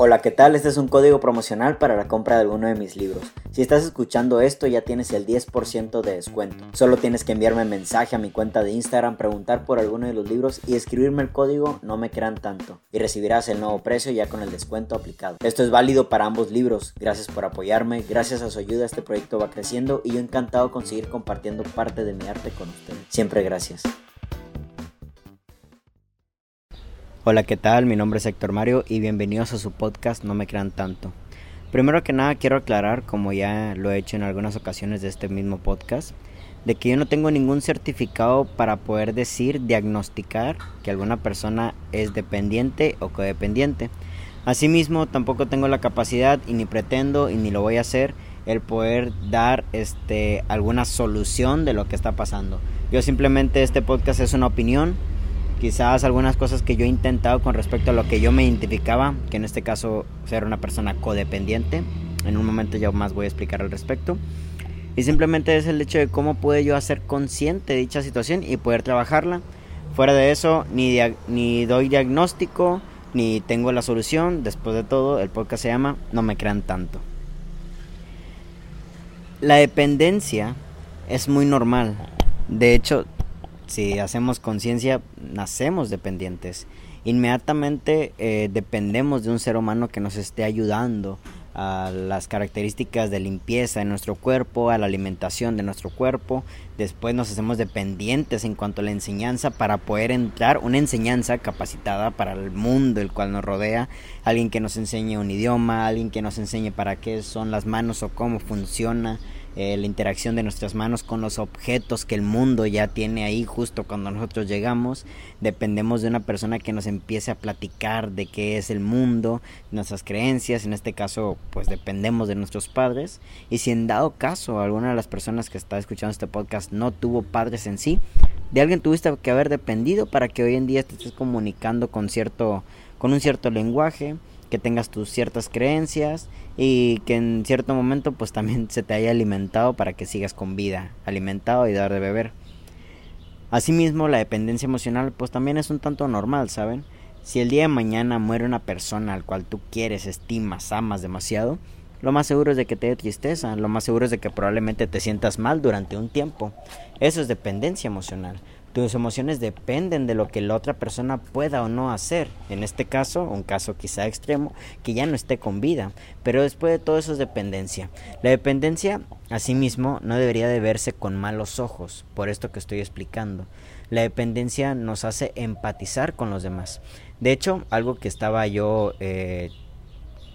Hola, ¿qué tal? Este es un código promocional para la compra de alguno de mis libros. Si estás escuchando esto ya tienes el 10% de descuento. Solo tienes que enviarme mensaje a mi cuenta de Instagram, preguntar por alguno de los libros y escribirme el código No me crean tanto y recibirás el nuevo precio ya con el descuento aplicado. Esto es válido para ambos libros. Gracias por apoyarme, gracias a su ayuda este proyecto va creciendo y yo encantado con seguir compartiendo parte de mi arte con ustedes. Siempre gracias. Hola, ¿qué tal? Mi nombre es Héctor Mario y bienvenidos a su podcast No me crean tanto. Primero que nada quiero aclarar, como ya lo he hecho en algunas ocasiones de este mismo podcast, de que yo no tengo ningún certificado para poder decir, diagnosticar que alguna persona es dependiente o codependiente. Asimismo, tampoco tengo la capacidad y ni pretendo y ni lo voy a hacer el poder dar este alguna solución de lo que está pasando. Yo simplemente este podcast es una opinión quizás algunas cosas que yo he intentado con respecto a lo que yo me identificaba, que en este caso ser una persona codependiente. En un momento ya más voy a explicar al respecto. Y simplemente es el hecho de cómo pude yo hacer consciente de dicha situación y poder trabajarla. Fuera de eso, ni, ni doy diagnóstico, ni tengo la solución. Después de todo, el podcast se llama No me crean tanto. La dependencia es muy normal. De hecho, si hacemos conciencia, nacemos dependientes. Inmediatamente eh, dependemos de un ser humano que nos esté ayudando a las características de limpieza de nuestro cuerpo, a la alimentación de nuestro cuerpo. Después nos hacemos dependientes en cuanto a la enseñanza para poder entrar una enseñanza capacitada para el mundo el cual nos rodea. Alguien que nos enseñe un idioma, alguien que nos enseñe para qué son las manos o cómo funciona eh, la interacción de nuestras manos con los objetos que el mundo ya tiene ahí justo cuando nosotros llegamos. Dependemos de una persona que nos empiece a platicar de qué es el mundo, nuestras creencias, en este caso pues dependemos de nuestros padres. Y si en dado caso alguna de las personas que está escuchando este podcast no tuvo padres en sí, de alguien tuviste que haber dependido para que hoy en día te estés comunicando con cierto con un cierto lenguaje, que tengas tus ciertas creencias y que en cierto momento pues también se te haya alimentado para que sigas con vida, alimentado y dar de beber. Asimismo, la dependencia emocional pues también es un tanto normal, ¿saben? Si el día de mañana muere una persona al cual tú quieres, estimas, amas demasiado, lo más seguro es de que te dé tristeza, lo más seguro es de que probablemente te sientas mal durante un tiempo. Eso es dependencia emocional. Tus emociones dependen de lo que la otra persona pueda o no hacer. En este caso, un caso quizá extremo, que ya no esté con vida. Pero después de todo eso es dependencia. La dependencia, asimismo, no debería de verse con malos ojos, por esto que estoy explicando. La dependencia nos hace empatizar con los demás. De hecho, algo que estaba yo eh,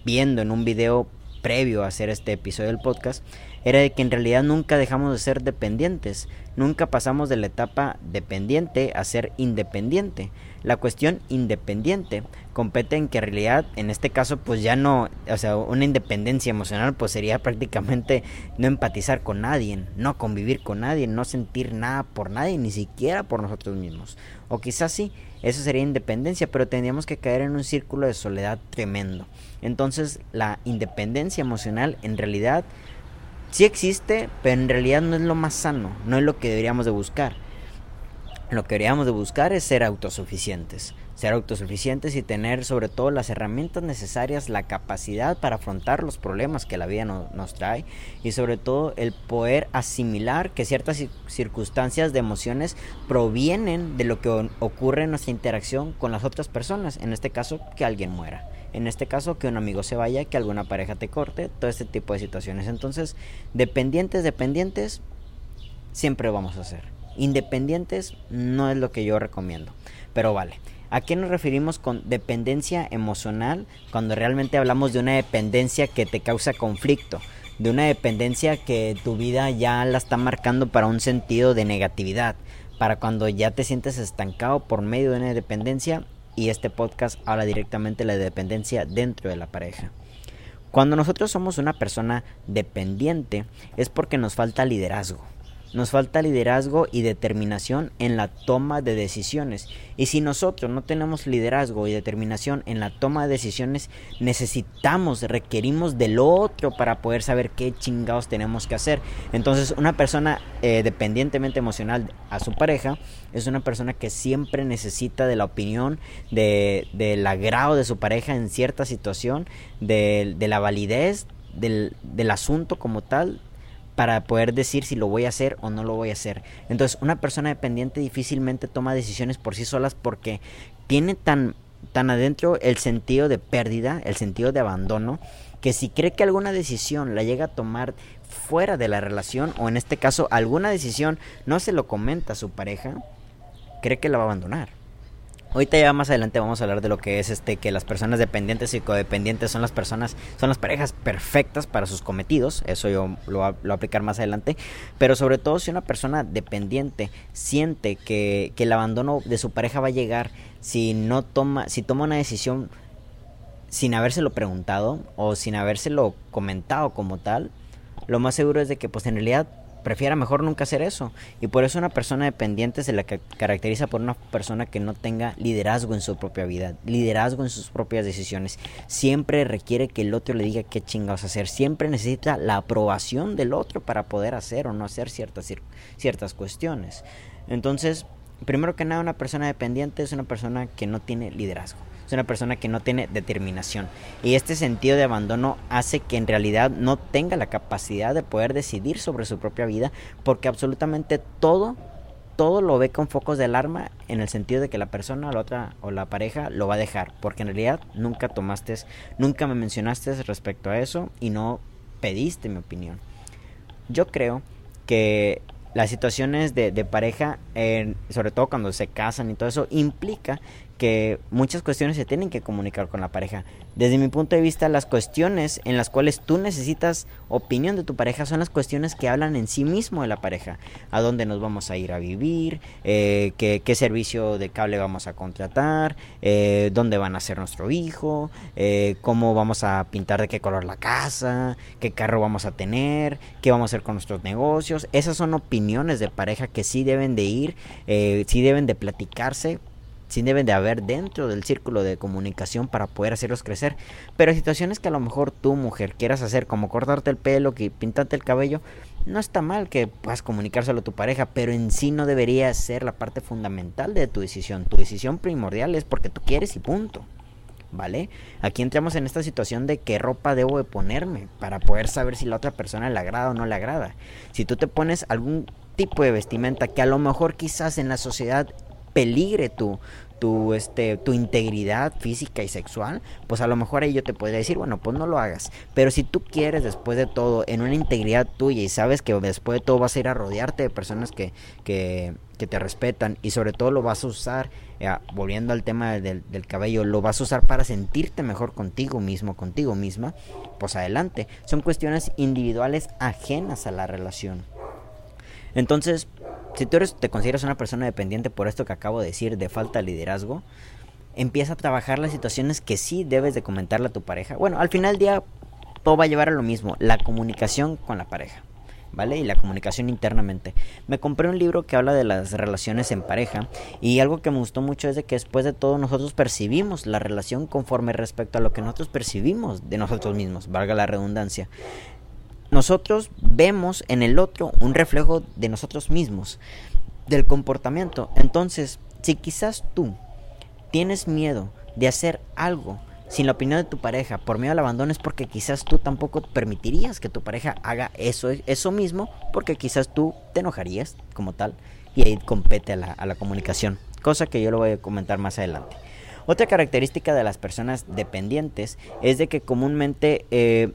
viendo en un video previo a hacer este episodio del podcast era de que en realidad nunca dejamos de ser dependientes, nunca pasamos de la etapa dependiente a ser independiente. La cuestión independiente compete en que en realidad en este caso pues ya no, o sea, una independencia emocional pues sería prácticamente no empatizar con nadie, no convivir con nadie, no sentir nada por nadie, ni siquiera por nosotros mismos. O quizás sí, eso sería independencia, pero tendríamos que caer en un círculo de soledad tremendo. Entonces la independencia emocional en realidad sí existe, pero en realidad no es lo más sano, no es lo que deberíamos de buscar. Lo que deberíamos de buscar es ser autosuficientes, ser autosuficientes y tener sobre todo las herramientas necesarias, la capacidad para afrontar los problemas que la vida nos trae y sobre todo el poder asimilar que ciertas circunstancias de emociones provienen de lo que ocurre en nuestra interacción con las otras personas, en este caso que alguien muera. En este caso, que un amigo se vaya, que alguna pareja te corte, todo este tipo de situaciones. Entonces, dependientes, dependientes, siempre vamos a ser. Independientes no es lo que yo recomiendo. Pero vale. ¿A qué nos referimos con dependencia emocional cuando realmente hablamos de una dependencia que te causa conflicto? De una dependencia que tu vida ya la está marcando para un sentido de negatividad. Para cuando ya te sientes estancado por medio de una dependencia, y este podcast habla directamente de la dependencia dentro de la pareja. Cuando nosotros somos una persona dependiente es porque nos falta liderazgo. Nos falta liderazgo y determinación en la toma de decisiones. Y si nosotros no tenemos liderazgo y determinación en la toma de decisiones, necesitamos, requerimos del otro para poder saber qué chingados tenemos que hacer. Entonces, una persona eh, dependientemente emocional a su pareja es una persona que siempre necesita de la opinión, de, del agrado de su pareja en cierta situación, de, la validez del asunto como tal para poder decir si lo voy a hacer o no lo voy a hacer. Entonces, una persona dependiente difícilmente toma decisiones por sí solas porque tiene tan, tan adentro el sentido de pérdida, el sentido de abandono, que si cree que alguna decisión la llega a tomar fuera de la relación, o en este caso alguna decisión no se lo comenta a su pareja, cree que la va a abandonar. Ahorita ya más adelante vamos a hablar de lo que es este que las personas dependientes y codependientes son las personas, son las parejas perfectas para sus cometidos. Eso yo lo, voy a aplicar más adelante. Pero sobre todo si una persona dependiente siente que, que el abandono de su pareja va a llegar si no toma, si toma una decisión sin habérselo preguntado o sin habérselo comentado como tal, lo más seguro es de que pues en realidad prefiera mejor nunca hacer eso. Y por eso una persona dependiente se la caracteriza por una persona que no tenga liderazgo en su propia vida, liderazgo en sus propias decisiones. Siempre requiere que el otro le diga qué chingados hacer. Siempre necesita la aprobación del otro para poder hacer o no hacer ciertas, ciertas cuestiones. Entonces, primero que nada, una persona dependiente es una persona que no tiene liderazgo es una persona que no tiene determinación. Y este sentido de abandono hace que en realidad no tenga la capacidad de poder decidir sobre su propia vida porque absolutamente todo todo lo ve con focos de alarma en el sentido de que la persona, la otra o la pareja lo va a dejar, porque en realidad nunca tomaste, nunca me mencionaste respecto a eso y no pediste mi opinión. Yo creo que las situaciones de, de pareja, sobre todo cuando se casan y todo eso, implica que muchas cuestiones se tienen que comunicar con la pareja. Desde mi punto de vista, las cuestiones en las cuales tú necesitas opinión de tu pareja son las cuestiones que hablan en sí mismo de la pareja. A dónde nos vamos a ir a vivir, eh, qué, servicio de cable vamos a contratar, eh, dónde van a ser nuestro hijo, eh, cómo vamos a pintar de qué color la casa, qué carro vamos a tener, qué vamos a hacer con nuestros negocios. Esas son opiniones de pareja que sí deben de ir, sí deben de platicarse sí deben de haber dentro del círculo de comunicación para poder hacerlos crecer. Pero situaciones que a lo mejor tú, mujer, quieras hacer, como cortarte el pelo, que pintarte el cabello, no está mal que puedas comunicárselo a tu pareja, pero en sí no debería ser la parte fundamental de tu decisión. Tu decisión primordial es porque tú quieres y punto. ¿Vale? Aquí entramos en esta situación de qué ropa debo de ponerme para poder saber si la otra persona le agrada o no le agrada. Si tú te pones algún tipo de vestimenta que a lo mejor quizás en la sociedad peligre tu, tu, este, tu integridad física y sexual, pues a lo mejor ahí yo te podría decir, bueno, pues no lo hagas. Pero si tú quieres después de todo, en una integridad tuya y sabes que después de todo vas a ir a rodearte de personas que, que, que te respetan y sobre todo lo vas a usar, eh, volviendo al tema del, del cabello, lo vas a usar para sentirte mejor contigo mismo, contigo misma, pues adelante. Son cuestiones individuales ajenas a la relación. Entonces, si tú eres, te consideras una persona dependiente por esto que acabo de decir de falta de liderazgo, empieza a trabajar las situaciones que sí debes de comentarle a tu pareja. Bueno, al final del día todo va a llevar a lo mismo, la comunicación con la pareja. ¿Vale? Y la comunicación internamente. Me compré un libro que habla de las relaciones en pareja y algo que me gustó mucho es de que después de todo nosotros percibimos la relación conforme respecto a lo que nosotros percibimos de nosotros mismos, valga la redundancia nosotros vemos en el otro un reflejo de nosotros mismos, del comportamiento. Entonces, si quizás tú tienes miedo de hacer algo sin la opinión de tu pareja por miedo al abandono es porque quizás tú tampoco permitirías que tu pareja haga eso, eso mismo porque quizás tú te enojarías como tal y ahí compete a la, comunicación, cosa que yo lo voy a comentar más adelante. Otra característica de las personas dependientes es de que comúnmente eh,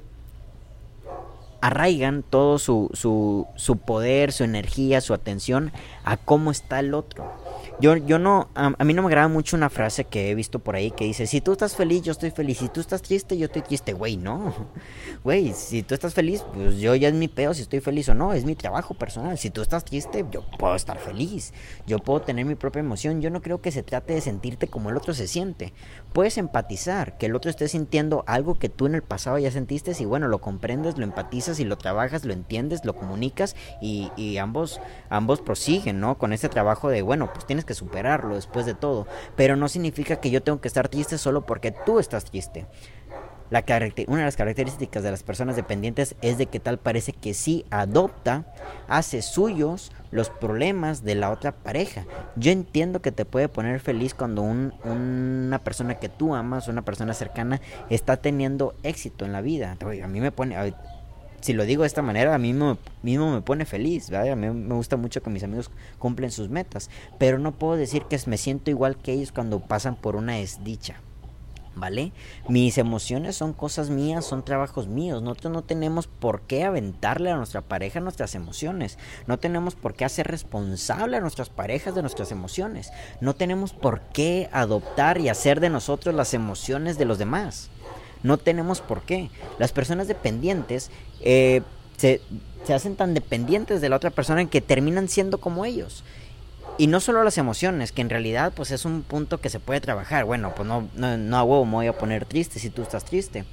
arraigan todo su, su, su, poder, su energía, su atención a cómo está el otro. Yo, yo no, a, mí no me agrada mucho una frase que he visto por ahí que dice, si tú estás feliz, yo estoy feliz, si tú estás triste, yo estoy triste, güey, no, güey, si tú estás feliz, pues yo ya es mi pedo si estoy feliz o no, es mi trabajo personal, si tú estás triste, yo puedo estar feliz, yo puedo tener mi propia emoción, yo no creo que se trate de sentirte como el otro se siente, puedes empatizar, que el otro esté sintiendo algo que tú en el pasado ya sentiste y bueno, lo comprendes, lo empatizas y lo trabajas, lo entiendes, lo comunicas y, y ambos, ambos prosiguen, ¿no? Con ese trabajo de, bueno, pues tienes que superarlo después de todo. Pero no significa que yo tengo que estar triste solo porque tú estás triste. Una de las características de las personas dependientes es de que tal parece que sí adopta, hace suyos los problemas de la otra pareja. Yo entiendo que te puede poner feliz cuando una persona que tú amas, una persona cercana, está teniendo éxito en la vida. A mí me pone, si lo digo de esta manera, a mí mismo, me pone feliz, A mí me gusta mucho que mis amigos cumplen sus metas, pero no puedo decir que me siento igual que ellos cuando pasan por una desdicha. ¿Vale? Mis emociones son cosas mías, son trabajos míos. Nosotros no tenemos por qué aventarle a nuestra pareja nuestras emociones. No tenemos por qué hacer responsable a nuestras parejas de nuestras emociones. No tenemos por qué adoptar y hacer de nosotros las emociones de los demás. No tenemos por qué. Las personas dependientes eh, se, hacen tan dependientes de la otra persona que terminan siendo como ellos. Y no solo las emociones, que en realidad pues es un punto que se puede trabajar. Bueno, pues no, no, no a huevo me voy a poner triste si tú estás triste.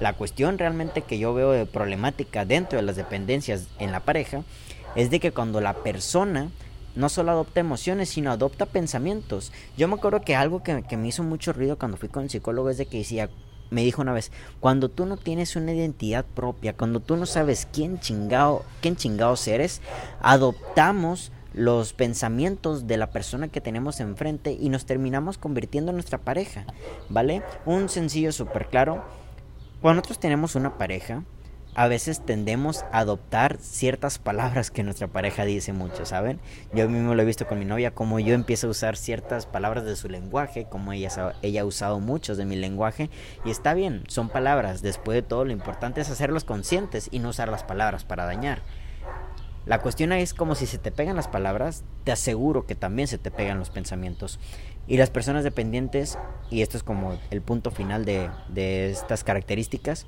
La cuestión realmente que yo veo de problemática dentro de las dependencias en la pareja es de que cuando la persona no solo adopta emociones, sino adopta pensamientos. Yo me acuerdo que algo que, que me hizo mucho ruido cuando fui con el psicólogo es de que decía, me dijo una vez, cuando tú no tienes una identidad propia, cuando tú no sabes quién chingado, quién chingados eres, adoptamos los pensamientos de la persona que tenemos enfrente y nos terminamos convirtiendo en nuestra pareja, ¿vale? Un sencillo súper claro. Cuando nosotros tenemos una pareja, a veces tendemos a adoptar ciertas palabras que nuestra pareja dice mucho, ¿saben? Yo mismo lo he visto con mi novia, como yo empiezo a usar ciertas palabras de su lenguaje, como ella, ha usado muchos de mi lenguaje, y está bien, son palabras, después de todo lo importante es hacerlos conscientes y no usar las palabras para dañar. La cuestión es como si se te pegan las palabras, te aseguro que también se te pegan los pensamientos. Y las personas dependientes, y esto es como el punto final de estas características,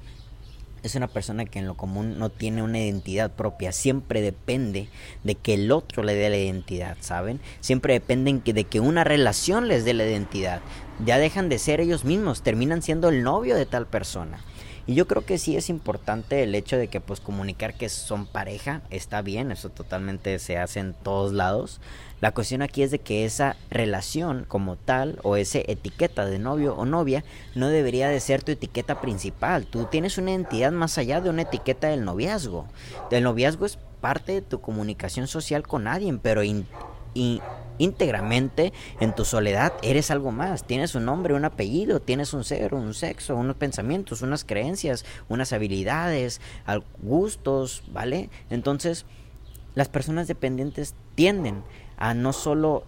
es una persona que en lo común no tiene una identidad propia, siempre depende de que el otro le dé la identidad, ¿saben? Siempre dependen de que una relación les dé la identidad. Ya dejan de ser ellos mismos, terminan siendo el novio de tal persona. Y yo creo que sí es importante el hecho de que pues comunicar que son pareja está bien, eso totalmente se hace en todos lados. La cuestión aquí es de que esa relación como tal o esa etiqueta de novio o novia no debería de ser tu etiqueta principal. Tú tienes una identidad más allá de una etiqueta del noviazgo. El noviazgo es parte de tu comunicación social con alguien, pero y íntegramente en tu soledad eres algo más. Tienes un nombre, un apellido, tienes un ser, un sexo, unos pensamientos, unas creencias, unas habilidades, gustos, ¿vale? Entonces, las personas dependientes tienden a no solo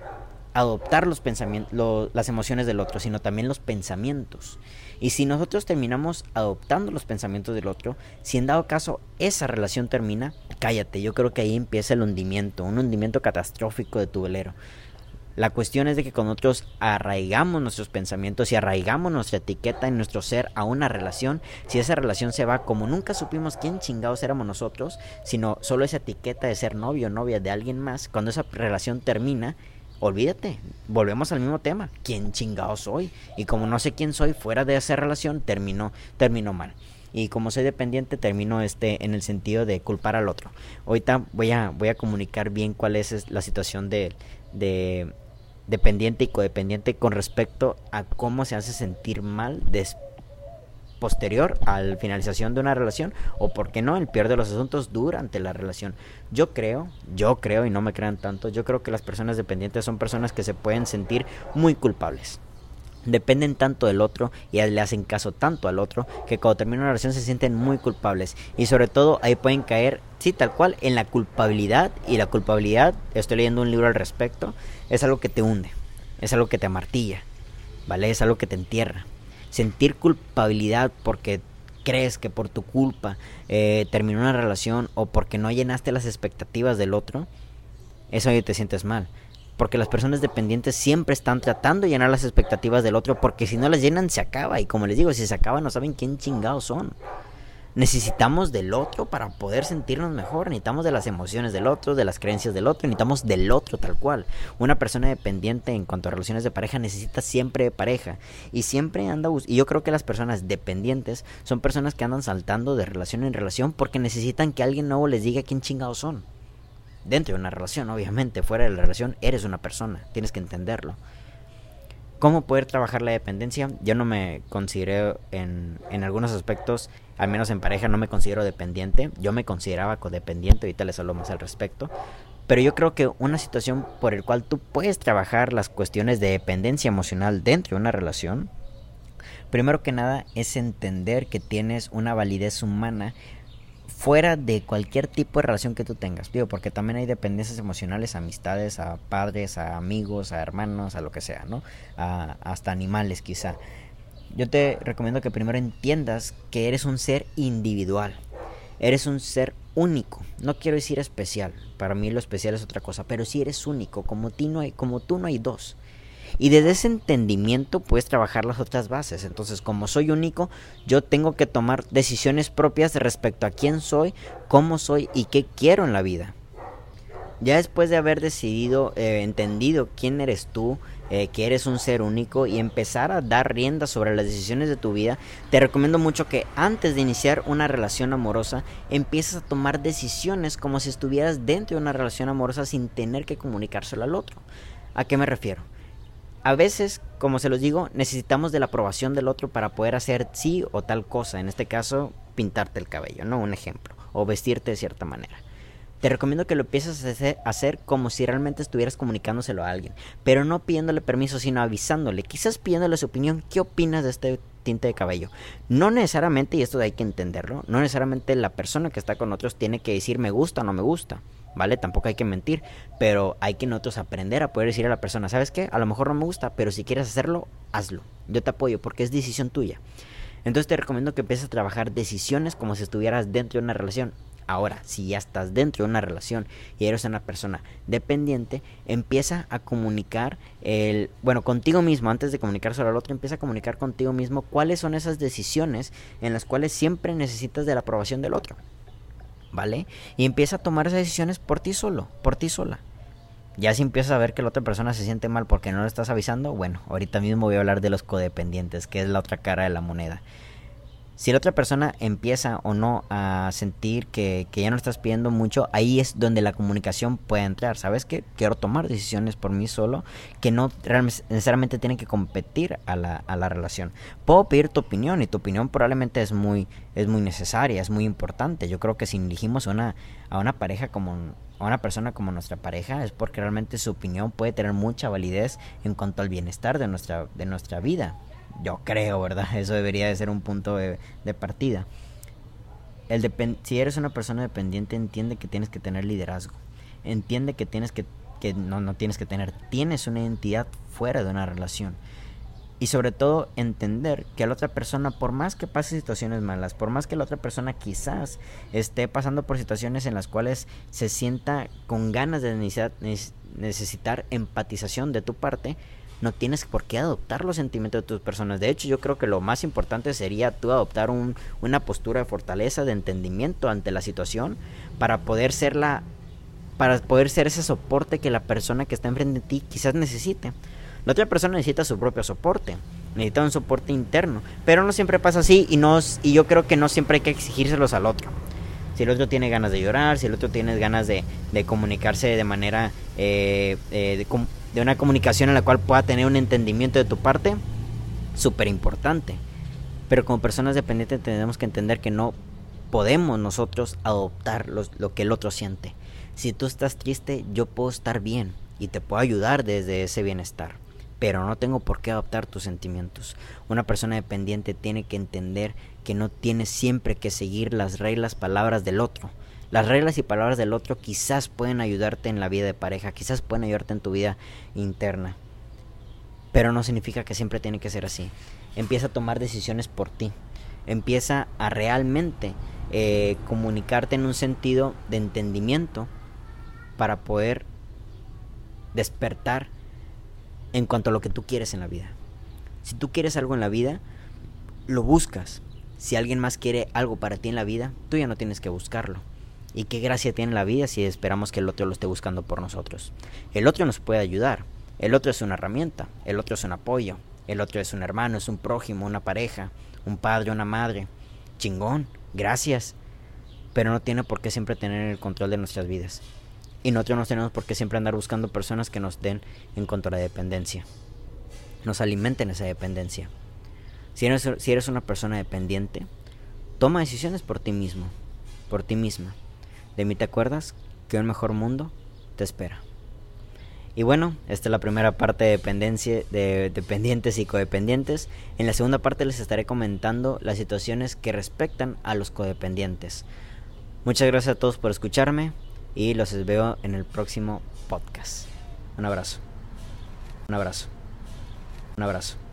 adoptar los pensamientos, las emociones del otro, sino también los pensamientos. Y si nosotros terminamos adoptando los pensamientos del otro, si en dado caso esa relación termina, cállate, yo creo que ahí empieza el hundimiento, un hundimiento catastrófico de tu velero. La cuestión es de que con nosotros arraigamos nuestros pensamientos y arraigamos nuestra etiqueta en nuestro ser a una relación, si esa relación se va como nunca supimos quién chingados éramos nosotros, sino solo esa etiqueta de ser novio o novia de alguien más, cuando esa relación termina, olvídate, volvemos al mismo tema, quién chingados soy. Y como no sé quién soy fuera de esa relación, terminó, terminó mal. Y como soy dependiente, termino este en el sentido de culpar al otro. Ahorita voy a, voy a comunicar bien cuál es la situación de, de dependiente y codependiente con respecto a cómo se hace sentir mal después posterior a la finalización de una relación o por qué no el peor de los asuntos durante la relación. Yo creo, yo creo y no me crean tanto, yo creo que las personas dependientes son personas que se pueden sentir muy culpables. Dependen tanto del otro y le hacen caso tanto al otro que cuando termina una relación se sienten muy culpables y sobre todo ahí pueden caer, sí, tal cual, en la culpabilidad y la culpabilidad, estoy leyendo un libro al respecto, es algo que te hunde, es algo que te amartilla, ¿vale? Es algo que te entierra sentir culpabilidad porque crees que por tu culpa eh, terminó una relación o porque no llenaste las expectativas del otro, eso ahí te sientes mal. Porque las personas dependientes siempre están tratando de llenar las expectativas del otro, porque si no las llenan se acaba. Y como les digo, si se acaba no saben quién chingados son. Necesitamos del otro para poder sentirnos mejor. Necesitamos de las emociones del otro, de las creencias del otro. Necesitamos del otro tal cual. Una persona dependiente en cuanto a relaciones de pareja necesita siempre de pareja. Y siempre anda... Y yo creo que las personas dependientes son personas que andan saltando de relación en relación porque necesitan que alguien nuevo les diga quién chingados son. Dentro de una relación, obviamente. Fuera de la relación eres una persona. Tienes que entenderlo. ¿Cómo poder trabajar la dependencia? Yo no me considero en, en algunos aspectos al menos en pareja no me considero dependiente, yo me consideraba codependiente, ahorita les hablo más al respecto, pero yo creo que una situación por el cual tú puedes trabajar las cuestiones de dependencia emocional dentro de una relación, primero que nada es entender que tienes una validez humana fuera de cualquier tipo de relación que tú tengas, digo, porque también hay dependencias emocionales, amistades, a padres, a amigos, a hermanos, a lo que sea, ¿no? A, hasta animales quizá yo te recomiendo que primero entiendas que eres un ser individual. Eres un ser único. No quiero decir especial. Para mí lo especial es otra cosa. Pero si eres único. Como, ti no hay, como tú no hay dos. Y desde ese entendimiento puedes trabajar las otras bases. Entonces, como soy único, yo tengo que tomar decisiones propias respecto a quién soy, cómo soy y qué quiero en la vida. Ya después de haber decidido, eh, entendido quién eres tú, eh, que eres un ser único y empezar a dar rienda sobre las decisiones de tu vida, te recomiendo mucho que antes de iniciar una relación amorosa empieces a tomar decisiones como si estuvieras dentro de una relación amorosa sin tener que comunicárselo al otro. ¿A qué me refiero? A veces, como se los digo, necesitamos de la aprobación del otro para poder hacer sí o tal cosa. En este caso, pintarte el cabello, ¿no? Un ejemplo. O vestirte de cierta manera te recomiendo que lo empieces a hacer, como si realmente estuvieras comunicándoselo a alguien, pero no pidiéndole permiso, sino avisándole, quizás pidiéndole su opinión, ¿qué opinas de este tinte de cabello? No necesariamente, y esto hay que entenderlo, no necesariamente la persona que está con otros tiene que decir me gusta o no me gusta. ¿Vale? Tampoco hay que mentir, pero hay que nosotros aprender a poder decir a la persona, ¿sabes qué? A lo mejor no me gusta, pero si quieres hacerlo, hazlo. Yo te apoyo porque es decisión tuya. Entonces te recomiendo que empieces a trabajar decisiones como si estuvieras dentro de una relación. Ahora, si ya estás dentro de una relación y eres una persona dependiente, empieza a comunicar el, bueno, contigo mismo, antes de comunicar solo al otro, empieza a comunicar contigo mismo cuáles son esas decisiones en las cuales siempre necesitas de la aprobación del otro. ¿Vale? Y empieza a tomar esas decisiones por ti solo, por ti sola. Ya si empiezas a ver que la otra persona se siente mal porque no le estás avisando, bueno, ahorita mismo voy a hablar de los codependientes, que es la otra cara de la moneda. Si la otra persona empieza o no a sentir que, ya no estás pidiendo mucho, ahí es donde la comunicación puede entrar. ¿Sabes qué? Quiero tomar decisiones por mí solo que no necesariamente tienen que competir a la, a la relación. Puedo pedir tu opinión y tu opinión probablemente es muy, es muy necesaria, es muy importante. Yo creo que si elegimos una, a una pareja como a una persona como nuestra pareja es porque realmente su opinión puede tener mucha validez en cuanto al bienestar de nuestra, de nuestra vida. Yo creo, ¿verdad? Eso debería de ser un punto de, partida. El si eres una persona dependiente, entiende que tienes que tener liderazgo. Entiende que tienes que, que no, no tienes que tener, tienes una identidad fuera de una relación. Y sobre todo entender que la otra persona, por más que pase situaciones malas, por más que la otra persona quizás esté pasando por situaciones en las cuales se sienta con ganas de necesitar empatización de tu parte, no tienes por qué adoptar los sentimientos de tus personas. De hecho, yo creo que lo más importante sería tú adoptar un, una postura de fortaleza, de entendimiento ante la situación para poder ser la para poder ser ese soporte que la persona que está enfrente de ti quizás necesite. La otra persona necesita su propio soporte, necesita un soporte interno, pero no siempre pasa así y no y yo creo que no siempre hay que exigírselos al otro. Si el otro tiene ganas de llorar, si el otro tiene ganas de, comunicarse de manera eh, eh, de una comunicación en la cual pueda tener un entendimiento de tu parte, súper importante. Pero como personas dependientes tenemos que entender que no podemos nosotros adoptar lo que el otro siente. Si tú estás triste, yo puedo estar bien y te puedo ayudar desde ese bienestar. Pero no tengo por qué adoptar tus sentimientos. Una persona dependiente tiene que entender que no tiene siempre que seguir las reglas, palabras del otro las reglas y palabras del otro quizás pueden ayudarte en la vida de pareja, quizás pueden ayudarte en tu vida interna. Pero no significa que siempre tiene que ser así. Empieza a tomar decisiones por ti. Empieza a realmente eh, comunicarte en un sentido de entendimiento para poder despertar en cuanto a lo que tú quieres en la vida. Si tú quieres algo en la vida, lo buscas. Si alguien más quiere algo para ti en la vida, tú ya no tienes que buscarlo. ¿Y qué gracia tiene la vida si esperamos que el otro lo esté buscando por nosotros? El otro nos puede ayudar. El otro es una herramienta. El otro es un apoyo. El otro es un hermano, es un prójimo, una pareja, un padre, una madre. Chingón. Gracias. Pero no tiene por qué siempre tener el control de nuestras vidas. Y nosotros no tenemos por qué siempre andar buscando personas que nos den en contra de la dependencia. Nos alimenten esa dependencia. Si eres, si eres una persona dependiente, toma decisiones por ti mismo, por ti misma. De mí te acuerdas que un mejor mundo te espera. Y bueno, esta es la primera parte de, dependencia, de dependientes y codependientes. En la segunda parte les estaré comentando las situaciones que respectan a los codependientes. Muchas gracias a todos por escucharme y los veo en el próximo podcast. Un abrazo. Un abrazo. Un abrazo.